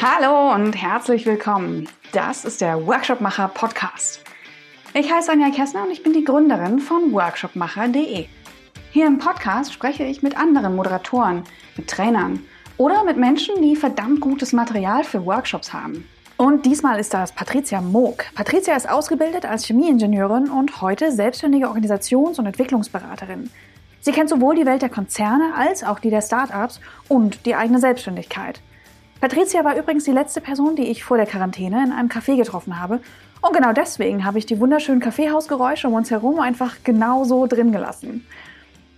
Hallo und herzlich willkommen. Das ist der Workshopmacher Podcast. Ich heiße Anja Kessner und ich bin die Gründerin von workshopmacher.de. Hier im Podcast spreche ich mit anderen Moderatoren, mit Trainern oder mit Menschen, die verdammt gutes Material für Workshops haben. Und diesmal ist das Patricia Moog. Patricia ist ausgebildet als Chemieingenieurin und heute selbstständige Organisations- und Entwicklungsberaterin. Sie kennt sowohl die Welt der Konzerne als auch die der Startups und die eigene Selbstständigkeit. Patricia war übrigens die letzte Person, die ich vor der Quarantäne in einem Café getroffen habe. Und genau deswegen habe ich die wunderschönen Kaffeehausgeräusche um uns herum einfach genauso drin gelassen.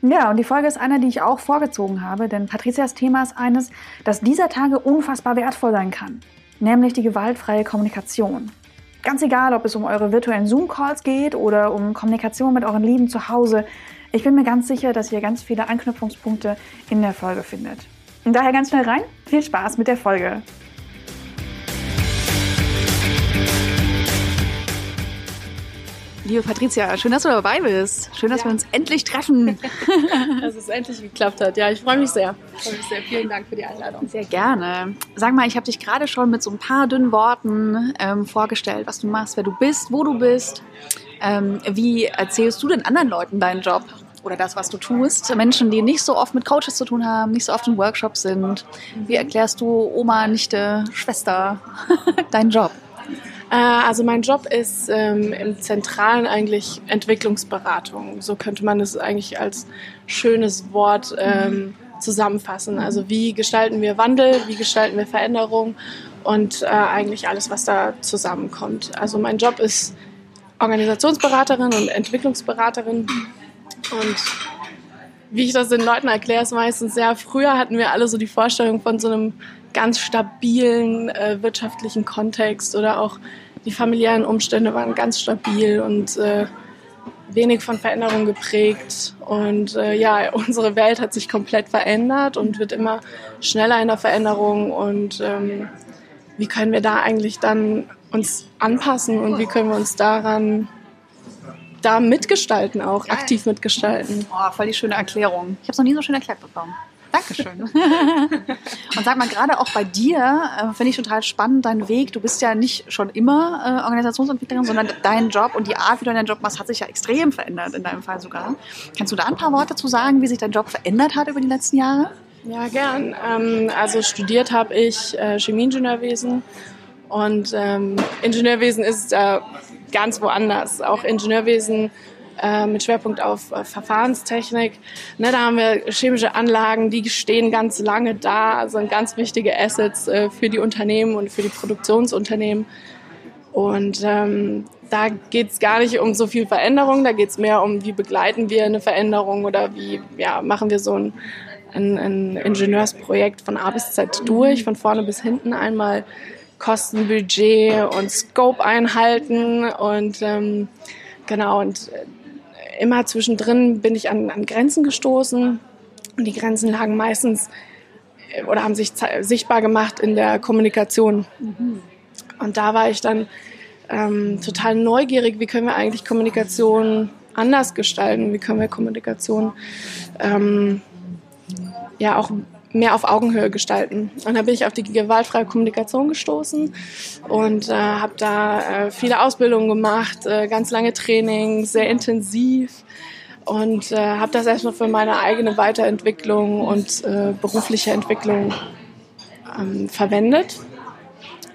Ja, und die Folge ist eine, die ich auch vorgezogen habe, denn Patricias Thema ist eines, das dieser Tage unfassbar wertvoll sein kann, nämlich die gewaltfreie Kommunikation. Ganz egal, ob es um eure virtuellen Zoom-Calls geht oder um Kommunikation mit euren Lieben zu Hause, ich bin mir ganz sicher, dass ihr ganz viele Anknüpfungspunkte in der Folge findet. Und daher ganz schnell rein. Viel Spaß mit der Folge. Liebe Patricia, schön, dass du dabei bist. Schön, dass ja. wir uns endlich treffen. dass es endlich geklappt hat. Ja, ich freue mich sehr. Ich freue mich sehr. Vielen Dank für die Einladung. Sehr gerne. Sag mal, ich habe dich gerade schon mit so ein paar dünnen Worten ähm, vorgestellt, was du machst, wer du bist, wo du bist. Ähm, wie erzählst du den anderen Leuten deinen Job? Oder das, was du tust. Menschen, die nicht so oft mit Coaches zu tun haben, nicht so oft in Workshops sind. Wie erklärst du Oma, Nichte, Schwester deinen Job? Äh, also mein Job ist ähm, im Zentralen eigentlich Entwicklungsberatung. So könnte man es eigentlich als schönes Wort ähm, zusammenfassen. Also wie gestalten wir Wandel, wie gestalten wir Veränderung und äh, eigentlich alles, was da zusammenkommt. Also mein Job ist Organisationsberaterin und Entwicklungsberaterin und wie ich das den Leuten erkläre, ist meistens, ja, früher hatten wir alle so die Vorstellung von so einem ganz stabilen äh, wirtschaftlichen Kontext oder auch die familiären Umstände waren ganz stabil und äh, wenig von Veränderung geprägt. Und äh, ja, unsere Welt hat sich komplett verändert und wird immer schneller in der Veränderung. Und ähm, wie können wir da eigentlich dann uns anpassen und wie können wir uns daran da mitgestalten auch, Geil. aktiv mitgestalten. Oh, voll die schöne Erklärung. Ich habe es noch nie so schön erklärt bekommen. Dankeschön. und sag mal, gerade auch bei dir äh, finde ich total spannend deinen Weg. Du bist ja nicht schon immer äh, Organisationsentwicklerin, sondern dein Job und die Art, wie du deinen Job machst, hat sich ja extrem verändert, in deinem Fall sogar. Kannst du da ein paar Worte zu sagen, wie sich dein Job verändert hat über die letzten Jahre? Ja, gern. Ähm, also studiert habe ich äh, Chemieingenieurwesen und ähm, Ingenieurwesen ist äh, ganz woanders. Auch Ingenieurwesen äh, mit Schwerpunkt auf äh, Verfahrenstechnik. Ne, da haben wir chemische Anlagen, die stehen ganz lange da, sind ganz wichtige Assets äh, für die Unternehmen und für die Produktionsunternehmen. Und ähm, da geht es gar nicht um so viel Veränderung, da geht es mehr um, wie begleiten wir eine Veränderung oder wie ja, machen wir so ein, ein, ein Ingenieursprojekt von A bis Z durch, von vorne bis hinten einmal Kostenbudget und Scope einhalten und ähm, genau und äh, immer zwischendrin bin ich an, an Grenzen gestoßen und die Grenzen lagen meistens äh, oder haben sich sichtbar gemacht in der Kommunikation. Mhm. Und da war ich dann ähm, total neugierig, wie können wir eigentlich Kommunikation anders gestalten, wie können wir Kommunikation ähm, ja auch mehr auf Augenhöhe gestalten. Und da bin ich auf die gewaltfreie Kommunikation gestoßen und äh, habe da äh, viele Ausbildungen gemacht, äh, ganz lange Trainings, sehr intensiv und äh, habe das erstmal für meine eigene Weiterentwicklung und äh, berufliche Entwicklung ähm, verwendet.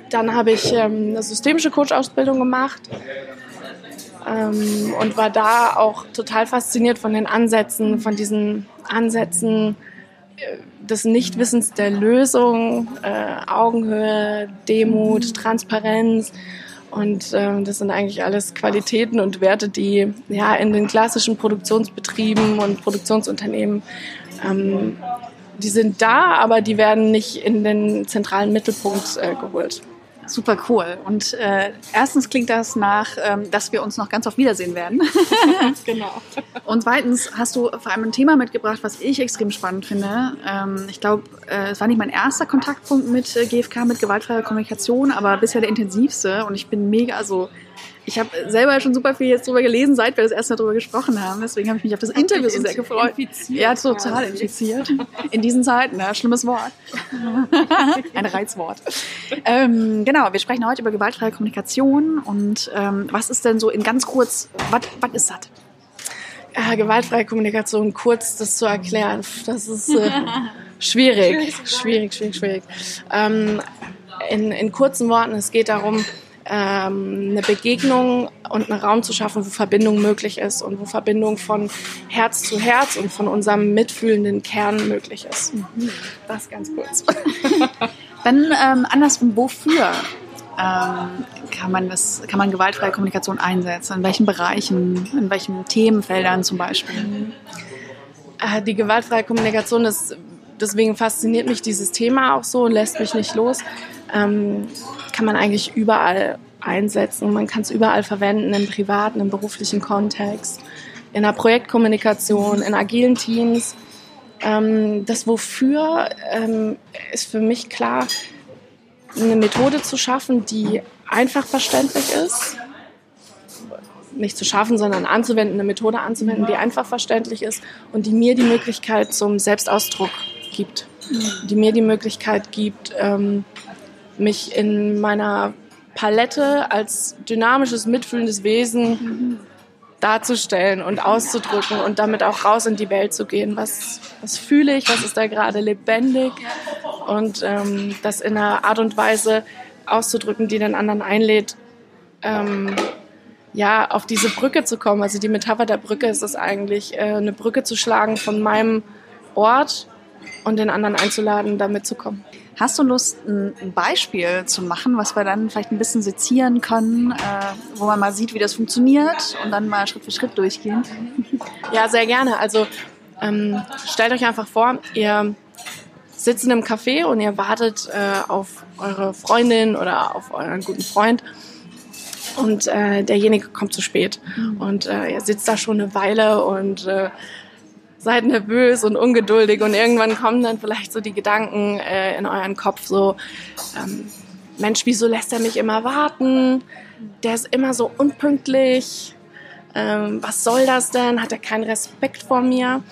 Dann habe ich ähm, eine systemische Coach-Ausbildung gemacht ähm, und war da auch total fasziniert von den Ansätzen, von diesen Ansätzen, des Nichtwissens der Lösung, äh, Augenhöhe, Demut, Transparenz. Und äh, das sind eigentlich alles Qualitäten und Werte, die ja in den klassischen Produktionsbetrieben und Produktionsunternehmen, ähm, die sind da, aber die werden nicht in den zentralen Mittelpunkt äh, geholt. Super cool. Und äh, erstens klingt das nach, ähm, dass wir uns noch ganz oft wiedersehen werden. genau. Und zweitens hast du vor allem ein Thema mitgebracht, was ich extrem spannend finde. Ähm, ich glaube, äh, es war nicht mein erster Kontaktpunkt mit äh, GFK, mit gewaltfreier Kommunikation, aber bisher der intensivste. Und ich bin mega, also Ich habe selber schon super viel jetzt drüber gelesen, seit wir das erste Mal drüber gesprochen haben. Deswegen habe ich mich auf das Interview so sehr gefreut. Infiziert ja, total infiziert. In diesen Zeiten, ne? schlimmes Wort. Ein Reizwort. Ähm, genau, wir sprechen heute über gewaltfreie Kommunikation. Und ähm, was ist denn so in ganz kurz, was ist das? Ja, gewaltfreie Kommunikation, kurz das zu erklären, das ist äh, schwierig. Schwierig, schwierig, schwierig. Ähm, in, in kurzen Worten, es geht darum, ähm, eine Begegnung und einen Raum zu schaffen, wo Verbindung möglich ist und wo Verbindung von Herz zu Herz und von unserem mitfühlenden Kern möglich ist. Mhm. Das ganz kurz. Dann ähm, andersrum, wofür ähm, kann man das, kann man gewaltfreie Kommunikation einsetzen? In welchen Bereichen, in welchen Themenfeldern zum Beispiel? Äh, die gewaltfreie Kommunikation ist deswegen fasziniert mich dieses Thema auch so und lässt mich nicht los. Ähm, kann man eigentlich überall einsetzen. Man kann es überall verwenden, im privaten, im beruflichen Kontext, in der Projektkommunikation, in agilen Teams. Ähm, das Wofür ähm, ist für mich klar, eine Methode zu schaffen, die einfach verständlich ist. Nicht zu schaffen, sondern anzuwenden, eine Methode anzuwenden, die einfach verständlich ist und die mir die Möglichkeit zum Selbstausdruck gibt, die mir die Möglichkeit gibt, ähm, mich in meiner Palette als dynamisches, mitfühlendes Wesen darzustellen und auszudrücken und damit auch raus in die Welt zu gehen. Was, was fühle ich, was ist da gerade lebendig und ähm, das in einer Art und Weise auszudrücken, die den anderen einlädt, ähm, ja, auf diese Brücke zu kommen. Also die Metapher der Brücke ist es eigentlich, äh, eine Brücke zu schlagen von meinem Ort und den anderen einzuladen, da mitzukommen. Hast du Lust, ein Beispiel zu machen, was wir dann vielleicht ein bisschen sezieren können, äh, wo man mal sieht, wie das funktioniert und dann mal Schritt für Schritt durchgehen? Ja, sehr gerne. Also ähm, stellt euch einfach vor, ihr sitzt in einem Café und ihr wartet äh, auf eure Freundin oder auf euren guten Freund und äh, derjenige kommt zu spät. Mhm. Und äh, ihr sitzt da schon eine Weile und äh, seid nervös und ungeduldig und irgendwann kommen dann vielleicht so die Gedanken äh, in euren Kopf so, ähm, Mensch, wieso lässt er mich immer warten? Der ist immer so unpünktlich. Ähm, was soll das denn? Hat er keinen Respekt vor mir?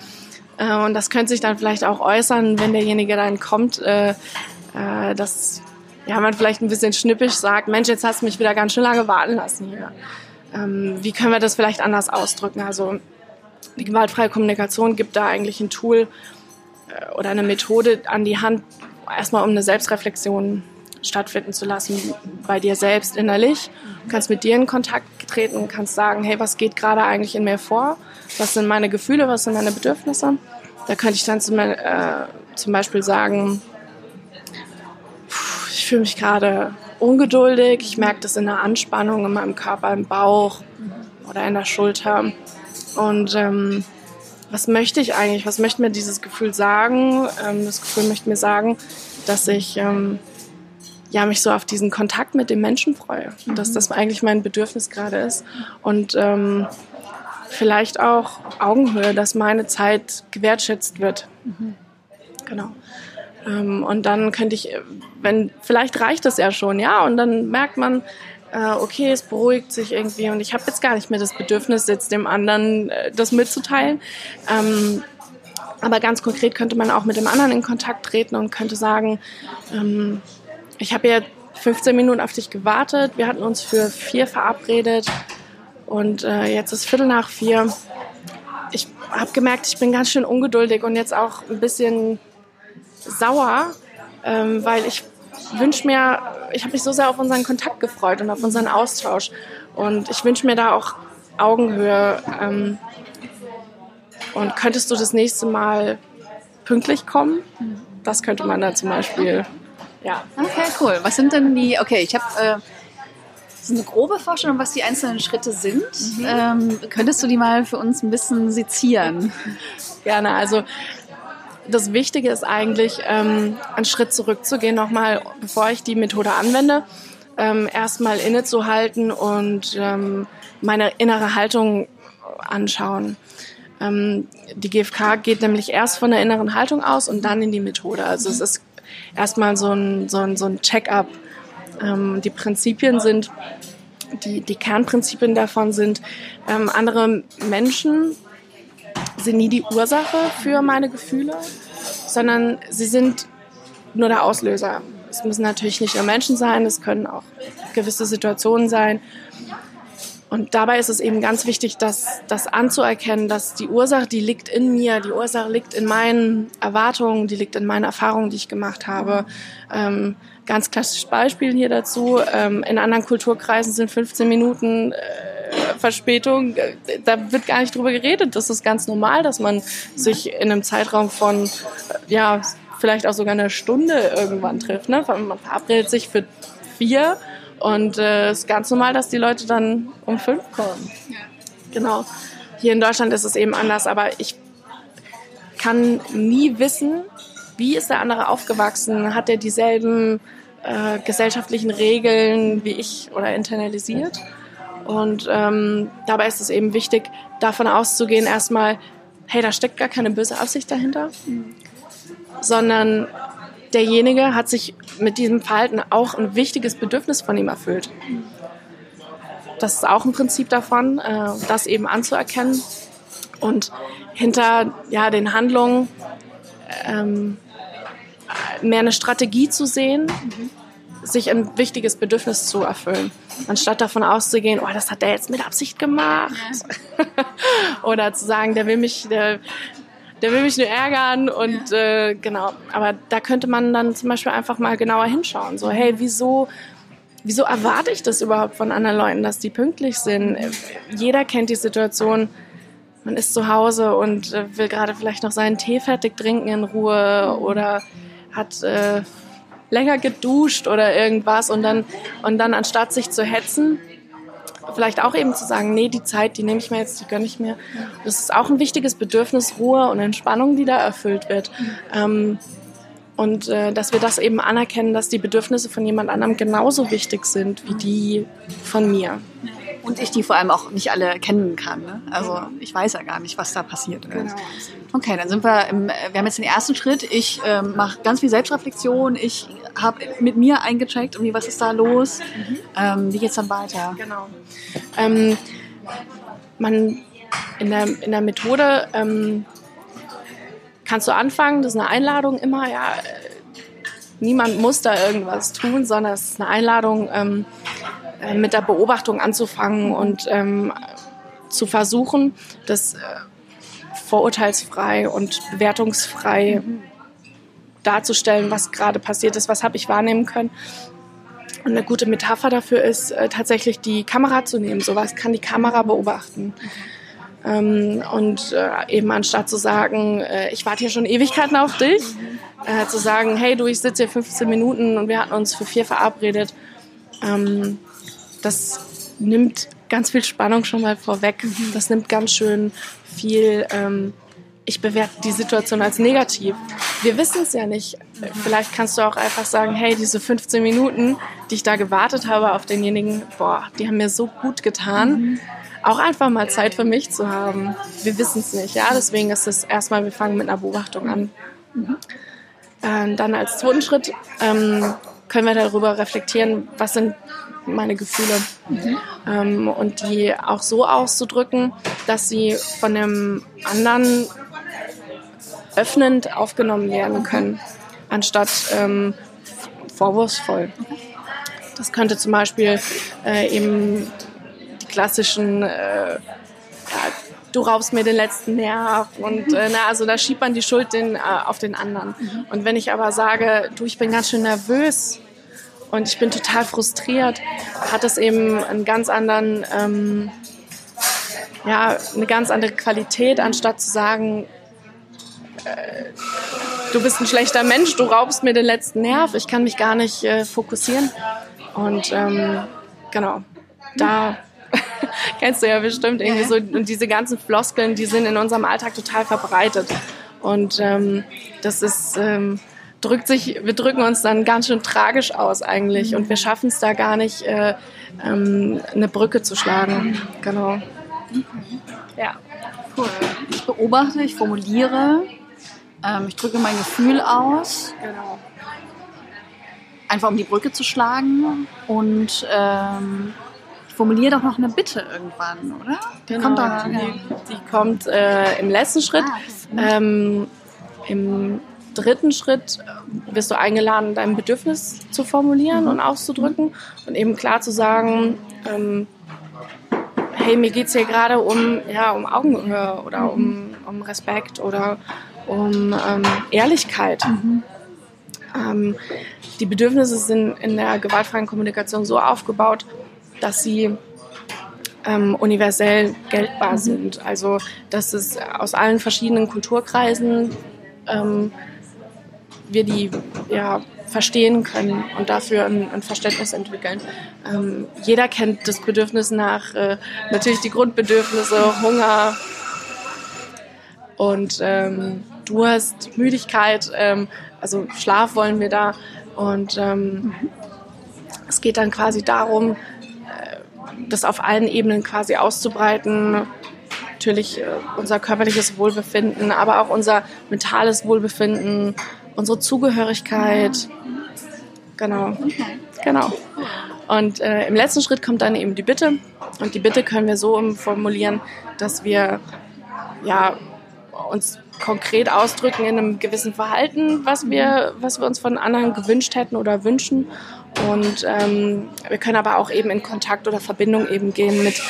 Äh, und das könnte sich dann vielleicht auch äußern, wenn derjenige dann kommt, äh, äh, dass ja, man vielleicht ein bisschen schnippisch sagt, Mensch, jetzt hast du mich wieder ganz schön lange warten lassen hier. Ähm, wie können wir das vielleicht anders ausdrücken? Also die gewaltfreie Kommunikation gibt da eigentlich ein Tool äh, oder eine Methode an die Hand, erstmal um eine Selbstreflexion stattfinden zu lassen bei dir selbst innerlich. Du kannst mit dir in Kontakt treten, kannst sagen, hey, was geht gerade eigentlich in mir vor? Was sind meine Gefühle, was sind meine Bedürfnisse? Da könnte ich dann zum, äh, zum Beispiel sagen, ich fühle mich gerade ungeduldig, ich merke das in der Anspannung in meinem Körper, im Bauch oder in der Schulter. Und ähm, was möchte ich eigentlich? Was möchte mir dieses Gefühl sagen? Ähm, das Gefühl möchte mir sagen, dass ich ähm, ja, mich so auf diesen Kontakt mit dem Menschen freue. Mhm. Dass das eigentlich mein Bedürfnis gerade ist. Und ähm, vielleicht auch Augenhöhe, dass meine Zeit gewertschätzt wird. Mhm. Genau. Ähm, und dann könnte ich, wenn, vielleicht reicht das ja schon, ja, und dann merkt man, äh, okay, es beruhigt sich irgendwie und ich habe jetzt gar nicht mehr das Bedürfnis, jetzt dem anderen äh, das mitzuteilen. Ähm, aber ganz konkret könnte man auch mit dem anderen in Kontakt treten und könnte sagen, ähm, ich habe ja 15 Minuten auf dich gewartet, wir hatten uns für vier verabredet und äh, jetzt ist Viertel nach vier. Ich habe gemerkt, ich bin ganz schön ungeduldig und jetzt auch ein bisschen sauer, ähm, weil ich wünsche mir, ich habe mich so sehr auf unseren Kontakt gefreut und auf unseren Austausch. Und ich wünsche mir da auch Augenhöhe. Ähm, und könntest du das nächste Mal pünktlich kommen? Das könnte man da zum Beispiel. Ja. Okay, cool. Was sind denn die, okay, ich habe äh, so eine grobe Vorstellung, was die einzelnen Schritte sind. Mhm. Ähm, könntest du die mal für uns ein bisschen sezieren? Gerne. Also das Wichtige ist eigentlich, ähm, einen Schritt zurückzugehen, nochmal, bevor ich die Methode anwende, ähm, erstmal innezuhalten und ähm, meine innere Haltung anschauen. Ähm, die GfK geht nämlich erst von der inneren Haltung aus und dann in die Methode. Also es ist erstmal so ein, so ein, so ein Check-up. Ähm, die Prinzipien sind, die, die Kernprinzipien davon sind, ähm, andere Menschen sind nie die Ursache für meine Gefühle, sondern sie sind nur der Auslöser. Es müssen natürlich nicht nur Menschen sein, es können auch gewisse Situationen sein. Und dabei ist es eben ganz wichtig, das, das anzuerkennen, dass die Ursache, die liegt in mir, die Ursache liegt in meinen Erwartungen, die liegt in meinen Erfahrungen, die ich gemacht habe. Ähm, ganz klassisches Beispiel hier dazu. Ähm, in anderen Kulturkreisen sind 15 Minuten äh, Verspätung, äh, da wird gar nicht drüber geredet. Das ist ganz normal, dass man sich in einem Zeitraum von, äh, ja, vielleicht auch sogar einer Stunde irgendwann trifft. Ne? Man verabredet sich für vier und äh, es ist ganz normal, dass die Leute dann um fünf kommen. Ja. Genau. Hier in Deutschland ist es eben anders, aber ich kann nie wissen, wie ist der andere aufgewachsen? Hat er dieselben äh, gesellschaftlichen Regeln wie ich oder internalisiert? Und ähm, dabei ist es eben wichtig, davon auszugehen, erstmal, hey, da steckt gar keine böse Absicht dahinter, mhm. sondern derjenige hat sich mit diesem Verhalten auch ein wichtiges Bedürfnis von ihm erfüllt. Das ist auch ein Prinzip davon, äh, das eben anzuerkennen und hinter ja, den Handlungen ähm, mehr eine Strategie zu sehen, sich ein wichtiges Bedürfnis zu erfüllen, anstatt davon auszugehen, oh, das hat der jetzt mit Absicht gemacht, oder zu sagen, der will mich, der, der will mich nur ärgern und ja. äh, genau. Aber da könnte man dann zum Beispiel einfach mal genauer hinschauen. So, hey, wieso, wieso erwarte ich das überhaupt von anderen Leuten, dass die pünktlich sind? Jeder kennt die Situation. Man ist zu Hause und äh, will gerade vielleicht noch seinen Tee fertig trinken in Ruhe oder hat äh, länger geduscht oder irgendwas und dann und dann anstatt sich zu hetzen, vielleicht auch eben zu sagen, nee, die Zeit, die nehme ich mir jetzt, die gönne ich mir. Das ist auch ein wichtiges Bedürfnis, Ruhe und Entspannung, die da erfüllt wird. Ähm, und äh, dass wir das eben anerkennen, dass die Bedürfnisse von jemand anderem genauso wichtig sind wie die von mir. Und ich die vor allem auch nicht alle kennen kann. Ne? Also ich weiß ja gar nicht, was da passiert. Genau. Okay, dann sind wir im, wir haben jetzt den ersten Schritt. Ich ähm, mache ganz viel Selbstreflexion. Ich habe mit mir eingecheckt, irgendwie, was ist da los? Mhm. Ähm, wie geht's dann weiter? Genau. Ähm, man in der, in der Methode ähm, kannst du anfangen, das ist eine Einladung immer, ja, niemand muss da irgendwas tun, sondern es ist eine Einladung, ähm, äh, mit der Beobachtung anzufangen und ähm, zu versuchen, das äh, vorurteilsfrei und bewertungsfrei darzustellen, was gerade passiert ist, was habe ich wahrnehmen können. Und eine gute Metapher dafür ist äh, tatsächlich die Kamera zu nehmen. Sowas kann die Kamera beobachten. Ähm, und äh, eben anstatt zu sagen, äh, ich warte hier schon Ewigkeiten auf dich, äh, zu sagen, hey du, ich sitze hier 15 Minuten und wir hatten uns für vier verabredet. Ähm, das nimmt ganz viel Spannung schon mal vorweg. Das nimmt ganz schön viel. Ähm, ich bewerte die Situation als negativ. Wir wissen es ja nicht. Vielleicht kannst du auch einfach sagen, hey, diese 15 Minuten, die ich da gewartet habe auf denjenigen, boah, die haben mir so gut getan. Mhm. Auch einfach mal Zeit für mich zu haben. Wir wissen es nicht, ja. Deswegen ist es erstmal, wir fangen mit einer Beobachtung an. Mhm. Äh, dann als zweiten Schritt ähm, können wir darüber reflektieren, was sind meine Gefühle. Mhm. Ähm, und die auch so auszudrücken, dass sie von dem anderen öffnend aufgenommen werden können, anstatt ähm, vorwurfsvoll. Das könnte zum Beispiel äh, eben die klassischen äh, ja, du raubst mir den letzten Nerv und äh, na, also da schiebt man die Schuld den, äh, auf den anderen. Mhm. Und wenn ich aber sage, du, ich bin ganz schön nervös und ich bin total frustriert, hat es eben einen ganz anderen, ähm, ja, eine ganz andere Qualität, anstatt zu sagen, äh, du bist ein schlechter Mensch, du raubst mir den letzten Nerv, ich kann mich gar nicht äh, fokussieren. Und ähm, genau, da kennst du ja bestimmt irgendwie so, und diese ganzen Floskeln, die sind in unserem Alltag total verbreitet. Und ähm, das ist, ähm, drückt sich, wir drücken uns dann ganz schön tragisch aus eigentlich und wir schaffen es da gar nicht, äh, ähm, eine Brücke zu schlagen. Genau. Ja. Cool. Ich beobachte, ich formuliere, ähm, ich drücke mein Gefühl aus. Genau. Einfach um die Brücke zu schlagen und ähm, formuliere doch noch eine Bitte irgendwann, oder? Die genau, kommt, da, die, ja. die kommt äh, im letzten Schritt. Ah, ähm, Im dritten Schritt wirst du eingeladen, dein Bedürfnis zu formulieren mhm. und auszudrücken und eben klar zu sagen, ähm, hey, mir geht es hier gerade um, ja, um Augenhöhe oder mhm. um, um Respekt oder um ähm, Ehrlichkeit. Mhm. Ähm, die Bedürfnisse sind in der gewaltfreien Kommunikation so aufgebaut, dass sie ähm, universell geltbar mhm. sind. Also dass es aus allen verschiedenen Kulturkreisen ähm, wir die ja, verstehen können und dafür ein, ein Verständnis entwickeln. Ähm, jeder kennt das Bedürfnis nach, äh, natürlich die Grundbedürfnisse, Hunger und ähm, Durst, Müdigkeit, ähm, also Schlaf wollen wir da. Und ähm, es geht dann quasi darum, äh, das auf allen Ebenen quasi auszubreiten. Natürlich äh, unser körperliches Wohlbefinden, aber auch unser mentales Wohlbefinden, unsere Zugehörigkeit. Genau. Genau. Und äh, im letzten Schritt kommt dann eben die Bitte. Und die Bitte können wir so formulieren, dass wir ja, uns konkret ausdrücken in einem gewissen Verhalten, was wir, was wir uns von anderen gewünscht hätten oder wünschen. Und ähm, wir können aber auch eben in Kontakt oder Verbindung eben gehen mit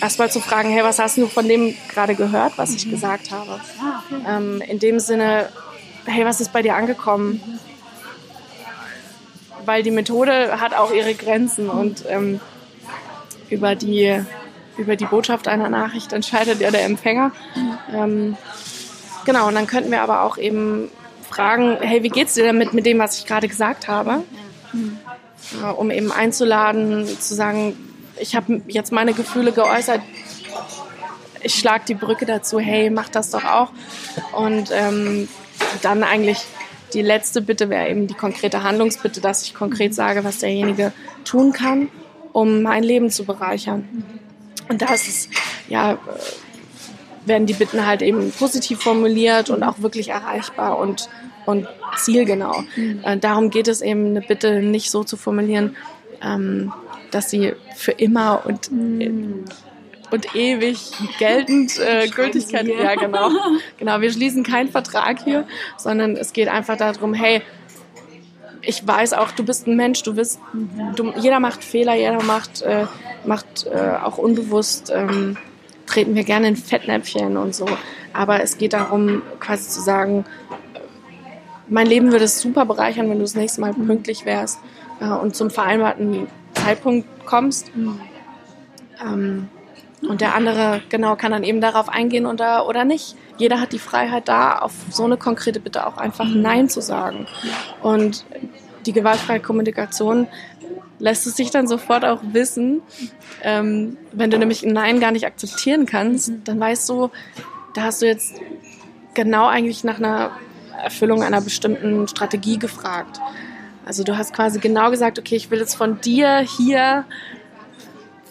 erstmal zu fragen, hey, was hast du von dem gerade gehört, was ich gesagt habe? Ähm, in dem Sinne, hey, was ist bei dir angekommen? Weil die Methode hat auch ihre Grenzen und ähm, über, die, über die Botschaft einer Nachricht entscheidet ja der Empfänger. Ähm, genau, und dann könnten wir aber auch eben fragen, hey, wie geht's dir damit mit dem, was ich gerade gesagt habe? Ja, um eben einzuladen, zu sagen, ich habe jetzt meine Gefühle geäußert, ich schlage die Brücke dazu, hey, mach das doch auch. Und ähm, dann eigentlich die letzte Bitte wäre eben die konkrete Handlungsbitte, dass ich konkret sage, was derjenige tun kann, um mein Leben zu bereichern. Und da ist es, ja, äh, werden die Bitten halt eben positiv formuliert und auch wirklich erreichbar und, und zielgenau. Mhm. Äh, darum geht es eben, eine Bitte nicht so zu formulieren, ähm, dass sie für immer und mhm und ewig geltend äh, Gültigkeit. Ja, genau. Genau, wir schließen keinen Vertrag hier, sondern es geht einfach darum, hey, ich weiß auch, du bist ein Mensch, du bist, du, jeder macht Fehler, jeder macht, äh, macht äh, auch unbewusst, ähm, treten wir gerne in Fettnäpfchen und so. Aber es geht darum, quasi zu sagen, mein Leben würde es super bereichern, wenn du das nächste Mal pünktlich wärst äh, und zum vereinbarten Zeitpunkt kommst. Mhm. Ähm, und der andere, genau, kann dann eben darauf eingehen oder, oder nicht. Jeder hat die Freiheit da, auf so eine konkrete Bitte auch einfach Nein zu sagen. Und die gewaltfreie Kommunikation lässt es sich dann sofort auch wissen. Ähm, wenn du nämlich ein Nein gar nicht akzeptieren kannst, dann weißt du, da hast du jetzt genau eigentlich nach einer Erfüllung einer bestimmten Strategie gefragt. Also du hast quasi genau gesagt, okay, ich will jetzt von dir hier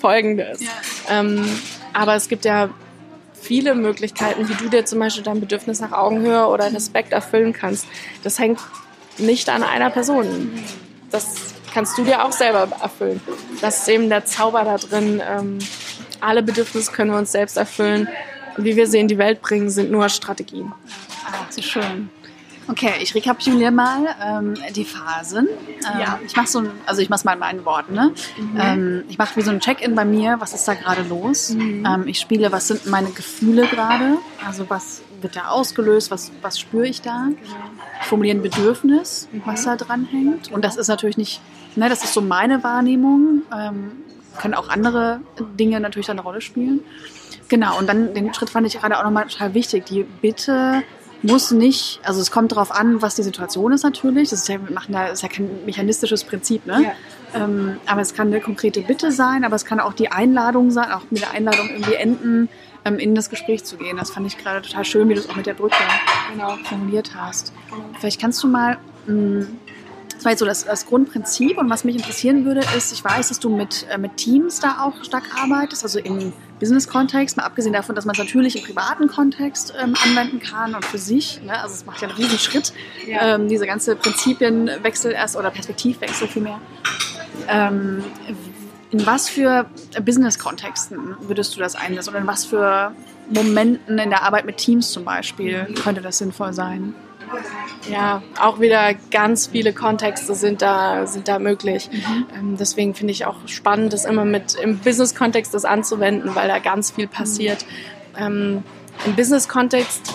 Folgendes. Ja. Ähm, aber es gibt ja viele Möglichkeiten, wie du dir zum Beispiel dein Bedürfnis nach Augenhöhe oder Respekt erfüllen kannst. Das hängt nicht an einer Person. Das kannst du dir auch selber erfüllen. Das ist eben der Zauber da drin. Ähm, alle Bedürfnisse können wir uns selbst erfüllen. Wie wir sie in die Welt bringen, sind nur Strategien. Ah, so schön. Okay, ich rekapituliere mal ähm, die Phasen. Ähm, ja. Ich mache so, also ich mache es mal in meinen Worten. Ne? Mhm. Ähm, ich mache wie so ein Check-in bei mir. Was ist da gerade los? Mhm. Ähm, ich spiele, was sind meine Gefühle gerade? Also was wird da ausgelöst? Was, was spüre ich da? Genau. Ich formuliere ein Bedürfnis, mhm. was da dran hängt. Und das ist natürlich nicht, ne, das ist so meine Wahrnehmung. Ähm, können auch andere Dinge natürlich eine Rolle spielen. Genau, und dann den Schritt fand ich gerade auch nochmal total wichtig. Die Bitte muss nicht, also es kommt darauf an, was die Situation ist natürlich. Das ist ja, machen da, ist ja kein mechanistisches Prinzip, ne? Ja. Ähm, aber es kann eine konkrete Bitte sein, aber es kann auch die Einladung sein, auch mit der Einladung irgendwie enden, ähm, in das Gespräch zu gehen. Das fand ich gerade total schön, wie du es auch mit der Brücke genau. formuliert hast. Vielleicht kannst du mal mh, hm, das war jetzt so das, das, Grundprinzip. Und was mich interessieren würde, ist, ich weiß, dass du mit, äh, mit Teams da auch stark arbeitest, also im Business-Kontext, mal abgesehen davon, dass man es natürlich im privaten Kontext ähm, anwenden kann und für sich. Ne? Also es macht ja einen riesen Schritt, ja. ähm, diese ganze Prinzipienwechsel erst oder Perspektivwechsel vielmehr. Ähm, in was für Business-Kontexten würdest du das einsetzen oder in was für Momenten in der Arbeit mit Teams zum Beispiel könnte das sinnvoll sein? Ja, auch wieder ganz viele Kontexte sind da, sind da möglich. Mhm. Ähm, deswegen finde ich auch spannend, das immer mit im Business-Kontext das anzuwenden, weil da ganz viel passiert. Mhm. Ähm, Im Business-Kontext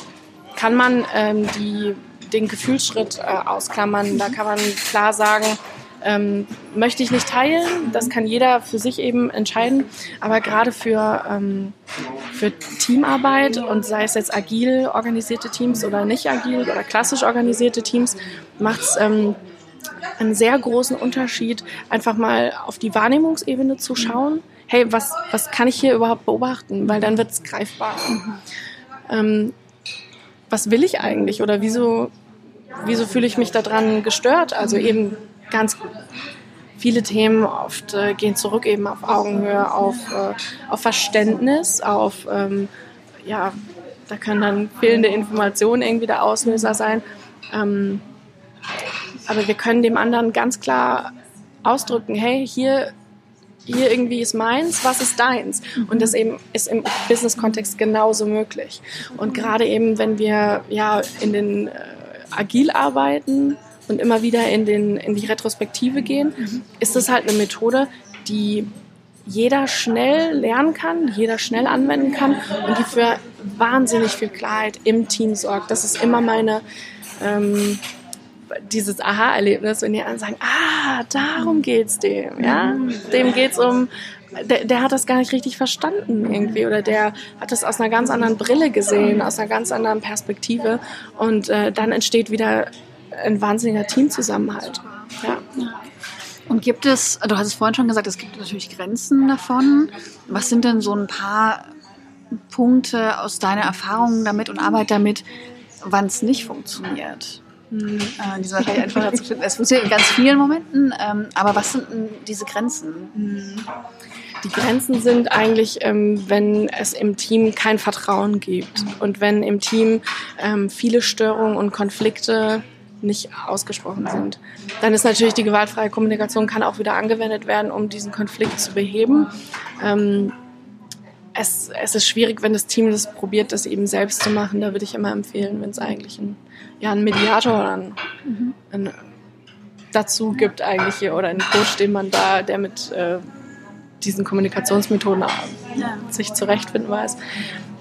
kann man ähm, die, den Gefühlsschritt äh, ausklammern. Da kann man klar sagen, ähm, möchte ich nicht teilen. Das kann jeder für sich eben entscheiden. Aber gerade für, ähm, für Teamarbeit und sei es jetzt agil organisierte Teams oder nicht agil oder klassisch organisierte Teams, macht es ähm, einen sehr großen Unterschied, einfach mal auf die Wahrnehmungsebene zu schauen. Hey, was, was kann ich hier überhaupt beobachten? Weil dann wird es greifbar. Ähm, was will ich eigentlich oder wieso, wieso fühle ich mich daran gestört? Also eben ganz viele Themen oft äh, gehen zurück eben auf Augenhöhe, auf, äh, auf Verständnis, auf, ähm, ja, da können dann fehlende Informationen irgendwie der Auslöser sein. Ähm, aber wir können dem anderen ganz klar ausdrücken, hey, hier, hier irgendwie ist meins, was ist deins? Und das eben ist im Business-Kontext genauso möglich. Und gerade eben, wenn wir ja in den äh, agil arbeiten, und immer wieder in, den, in die Retrospektive gehen, mhm. ist das halt eine Methode, die jeder schnell lernen kann, jeder schnell anwenden kann und die für wahnsinnig viel Klarheit im Team sorgt. Das ist immer meine, ähm, dieses Aha-Erlebnis, wenn die anderen sagen, ah, darum geht's dem, ja, mhm. dem geht's um, der, der, hat das gar nicht richtig verstanden irgendwie oder der hat das aus einer ganz anderen Brille gesehen, aus einer ganz anderen Perspektive und äh, dann entsteht wieder ein wahnsinniger Teamzusammenhalt. Ja. Und gibt es, du hast es vorhin schon gesagt, es gibt natürlich Grenzen davon. Was sind denn so ein paar Punkte aus deiner Erfahrung damit und Arbeit damit, wann es nicht funktioniert? Mhm. Äh, die sind wahrscheinlich einfacher zu finden. Es funktioniert in ganz vielen Momenten, ähm, aber was sind denn diese Grenzen? Mhm. Die Grenzen sind eigentlich, ähm, wenn es im Team kein Vertrauen gibt und wenn im Team ähm, viele Störungen und Konflikte nicht ausgesprochen sind. Dann ist natürlich die gewaltfreie Kommunikation kann auch wieder angewendet werden, um diesen Konflikt zu beheben. Ähm, es, es, ist schwierig, wenn das Team das probiert, das eben selbst zu machen. Da würde ich immer empfehlen, wenn es eigentlich ein, ja, einen Mediator oder einen, mhm. einen dazu gibt eigentlich oder einen Coach, den man da, der mit äh, diesen Kommunikationsmethoden ja. sich zurechtfinden weiß.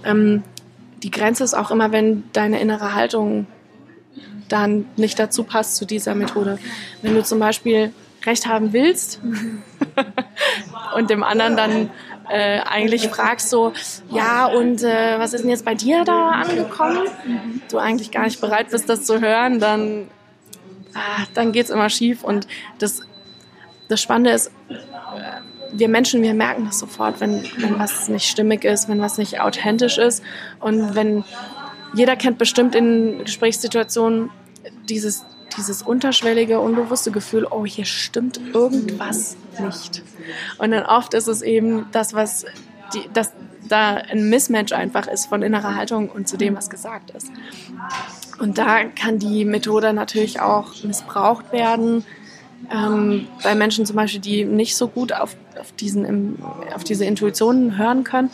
Ähm, die Grenze ist auch immer, wenn deine innere Haltung dann nicht dazu passt zu dieser Methode. Wenn du zum Beispiel Recht haben willst und dem anderen dann äh, eigentlich fragst so, ja und äh, was ist denn jetzt bei dir da angekommen? Du eigentlich gar nicht bereit bist, das zu hören, dann, ah, dann geht es immer schief und das, das Spannende ist, äh, wir Menschen, wir merken das sofort, wenn, wenn was nicht stimmig ist, wenn was nicht authentisch ist und wenn jeder kennt bestimmt in Gesprächssituationen dieses, dieses unterschwellige, unbewusste Gefühl, oh, hier stimmt irgendwas nicht. Und dann oft ist es eben das, was die, das, da ein Mismatch einfach ist von innerer Haltung und zu dem, was gesagt ist. Und da kann die Methode natürlich auch missbraucht werden. Ähm, bei Menschen zum Beispiel, die nicht so gut auf, auf, diesen, auf diese Intuitionen hören können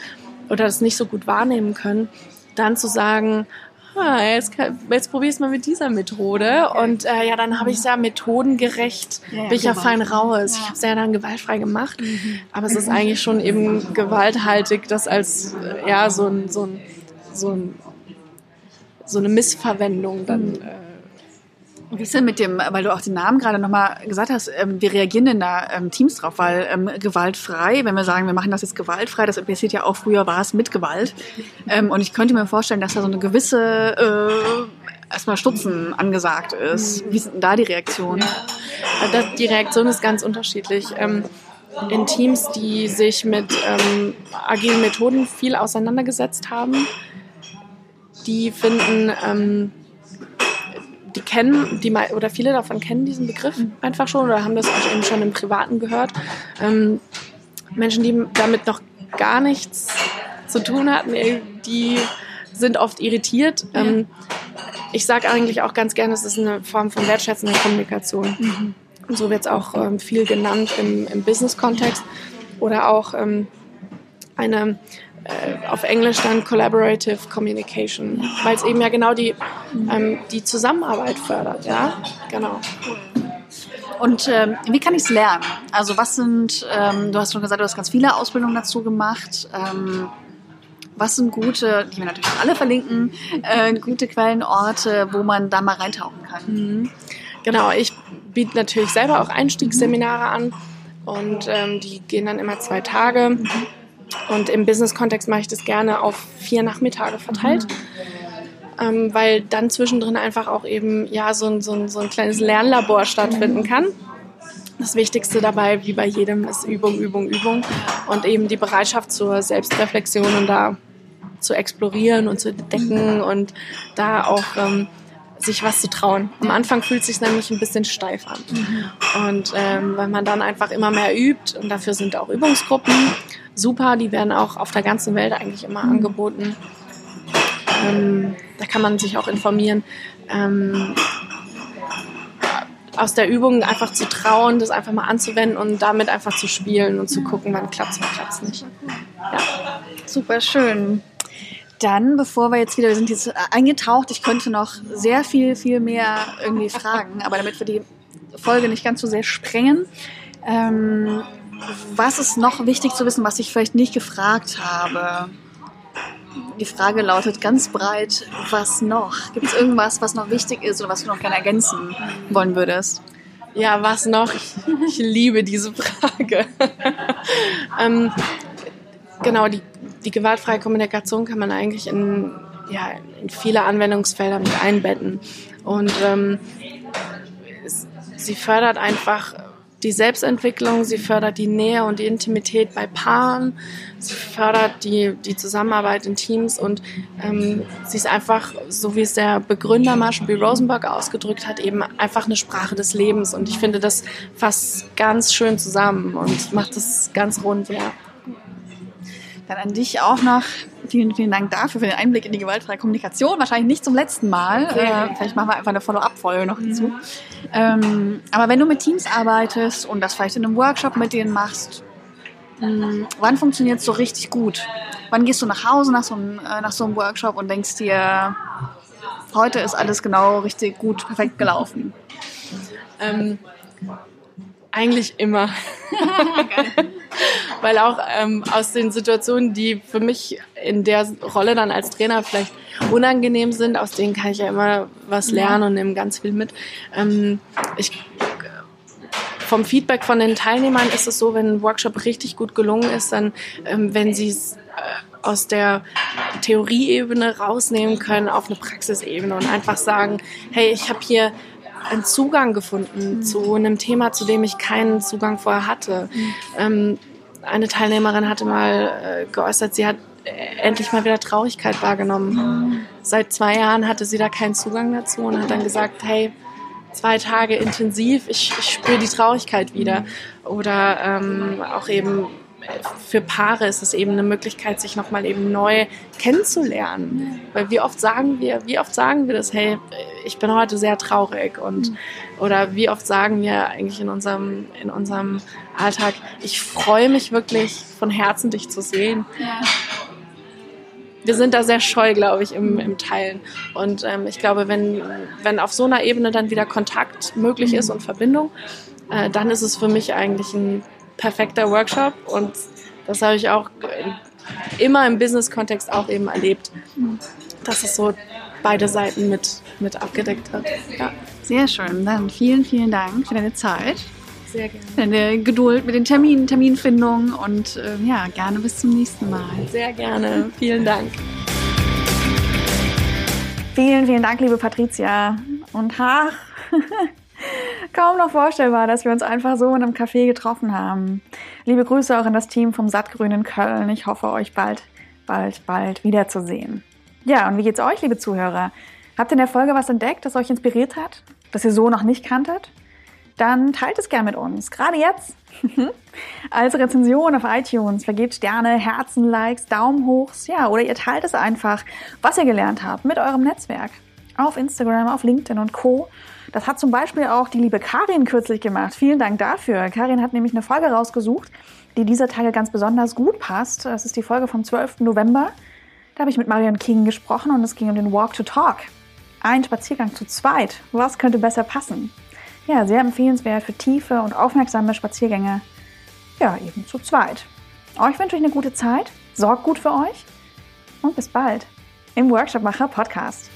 oder das nicht so gut wahrnehmen können, dann zu sagen, ah, jetzt, jetzt probier es mal mit dieser Methode. Und äh, ja, dann habe ich es ja methodengerecht, ja, ja, bin ich ja fein raus. Ja. Ich habe es ja dann gewaltfrei gemacht. Mhm. Aber es ist eigentlich schon eben gewalthaltig, das als äh, ja so ein, so ein, so ein so eine Missverwendung dann mhm. äh, wie ist denn mit dem, weil du auch den Namen gerade nochmal gesagt hast, ähm, wie reagieren denn da ähm, Teams drauf? Weil ähm, gewaltfrei, wenn wir sagen, wir machen das jetzt gewaltfrei, das impliziert ja auch, früher war es mit Gewalt. Ähm, und ich könnte mir vorstellen, dass da so eine gewisse äh, erstmal Stutzen angesagt ist. Wie sind denn da die Reaktionen? Ja. die Reaktion ist ganz unterschiedlich. Ähm, in Teams, die sich mit ähm, agilen Methoden viel auseinandergesetzt haben, die finden ähm, die kennen, die oder viele davon kennen diesen Begriff einfach schon oder haben das auch eben schon im Privaten gehört. Ähm, Menschen, die damit noch gar nichts zu tun hatten, die sind oft irritiert. Ja. Ähm, ich sage eigentlich auch ganz gerne, es ist eine Form von wertschätzender Kommunikation. Mhm. Und so wird es auch ähm, viel genannt im, im Business-Kontext. oder auch ähm, eine äh, auf Englisch dann Collaborative Communication, weil es eben ja genau die, ähm, die Zusammenarbeit fördert, ja, genau. Und ähm, wie kann ich es lernen? Also was sind, ähm, du hast schon gesagt, du hast ganz viele Ausbildungen dazu gemacht. Ähm, was sind gute, die wir natürlich alle verlinken, äh, gute Quellenorte, wo man da mal reintauchen kann? Mhm. Genau, ich biete natürlich selber auch Einstiegsseminare an und ähm, die gehen dann immer zwei Tage. Und im Business-Kontext mache ich das gerne auf vier Nachmittage verteilt. Ähm, weil dann zwischendrin einfach auch eben ja so ein, so ein, so ein kleines Lernlabor stattfinden kann. Das Wichtigste dabei, wie bei jedem, ist Übung, Übung, Übung und eben die Bereitschaft zur Selbstreflexion und da zu explorieren und zu entdecken und da auch ähm, sich was zu trauen. Am Anfang fühlt es sich nämlich ein bisschen steif an. Und ähm, weil man dann einfach immer mehr übt und dafür sind auch Übungsgruppen super, die werden auch auf der ganzen Welt eigentlich immer angeboten. Ähm, da kann man sich auch informieren. Ähm, aus der Übung einfach zu trauen, das einfach mal anzuwenden und damit einfach zu spielen und zu gucken, wann klappt es, wann klappt es nicht. Ja. Super schön. Dann, bevor wir jetzt wieder, wir sind jetzt eingetaucht, ich könnte noch sehr viel, viel mehr irgendwie fragen, aber damit wir die Folge nicht ganz so sehr sprengen, ähm, was ist noch wichtig zu wissen, was ich vielleicht nicht gefragt habe? Die Frage lautet ganz breit, was noch? Gibt es irgendwas, was noch wichtig ist oder was du noch gerne ergänzen wollen würdest? Ja, was noch? Ich, ich liebe diese Frage. ähm, genau, die, die gewaltfreie Kommunikation kann man eigentlich in, ja, in viele Anwendungsfelder mit einbetten. Und ähm, sie fördert einfach die Selbstentwicklung, sie fördert die Nähe und die Intimität bei Paaren, sie fördert die, die Zusammenarbeit in Teams und ähm, sie ist einfach, so wie es der Begründer Marshall B. Rosenberg ausgedrückt hat, eben einfach eine Sprache des Lebens und ich finde das fasst ganz schön zusammen und macht das ganz rund, ja. Dann an dich auch noch vielen, vielen Dank dafür, für den Einblick in die gewaltfreie Kommunikation. Wahrscheinlich nicht zum letzten Mal. Äh, vielleicht machen wir einfach eine Follow-up-Folge noch dazu. Mhm. Ähm, aber wenn du mit Teams arbeitest und das vielleicht in einem Workshop mit denen machst, mh, hm, wann funktioniert es so richtig gut? Wann gehst du nach Hause nach so, einem, äh, nach so einem Workshop und denkst dir, heute ist alles genau richtig gut, perfekt gelaufen? Ähm, eigentlich immer. Weil auch ähm, aus den Situationen, die für mich in der Rolle dann als Trainer vielleicht unangenehm sind, aus denen kann ich ja immer was lernen und nehme ganz viel mit. Ähm, ich, vom Feedback von den Teilnehmern ist es so, wenn ein Workshop richtig gut gelungen ist, dann, ähm, wenn sie es äh, aus der Theorieebene rausnehmen können auf eine Praxisebene und einfach sagen, hey, ich habe hier einen Zugang gefunden mhm. zu einem Thema, zu dem ich keinen Zugang vorher hatte. Mhm. Ähm, eine Teilnehmerin hatte mal äh, geäußert, sie hat äh, endlich mal wieder Traurigkeit wahrgenommen. Mhm. Seit zwei Jahren hatte sie da keinen Zugang dazu und hat dann gesagt, hey, zwei Tage intensiv, ich, ich spüre die Traurigkeit wieder. Oder ähm, auch eben für Paare ist es eben eine Möglichkeit, sich nochmal eben neu kennenzulernen. Weil wie oft sagen wir, wie oft sagen wir das, hey, ich bin heute sehr traurig und oder wie oft sagen wir eigentlich in unserem, in unserem Alltag, ich freue mich wirklich von Herzen, dich zu sehen. Wir sind da sehr scheu, glaube ich, im, im Teilen. Und ähm, ich glaube, wenn, wenn auf so einer Ebene dann wieder Kontakt möglich ist und Verbindung, äh, dann ist es für mich eigentlich ein perfekter Workshop und das habe ich auch immer im Business-Kontext auch eben erlebt, dass es so beide Seiten mit, mit abgedeckt hat. Ja. Sehr schön. Dann vielen, vielen Dank für deine Zeit. Sehr gerne. Deine Geduld mit den Terminen, Terminfindung und äh, ja, gerne bis zum nächsten Mal. Sehr gerne. Vielen Dank. Vielen, vielen Dank, liebe Patricia. Und ach, Kaum noch vorstellbar, dass wir uns einfach so in einem Café getroffen haben. Liebe Grüße auch in das Team vom Sattgrünen Köln. Ich hoffe, euch bald, bald, bald wiederzusehen. Ja, und wie geht's euch, liebe Zuhörer? Habt ihr in der Folge was entdeckt, das euch inspiriert hat? Das ihr so noch nicht kanntet? Dann teilt es gern mit uns. Gerade jetzt. Als Rezension auf iTunes. Vergebt Sterne, Herzen, Likes, Daumen hochs. Ja, oder ihr teilt es einfach, was ihr gelernt habt, mit eurem Netzwerk. Auf Instagram, auf LinkedIn und Co. Das hat zum Beispiel auch die liebe Karin kürzlich gemacht. Vielen Dank dafür. Karin hat nämlich eine Folge rausgesucht, die dieser Tage ganz besonders gut passt. Das ist die Folge vom 12. November. Da habe ich mit Marion King gesprochen und es ging um den Walk to Talk. Ein Spaziergang zu zweit. Was könnte besser passen? Ja, sehr empfehlenswert für tiefe und aufmerksame Spaziergänge. Ja, eben zu zweit. Euch wünsche ich eine gute Zeit. Sorgt gut für euch und bis bald im Workshopmacher Podcast.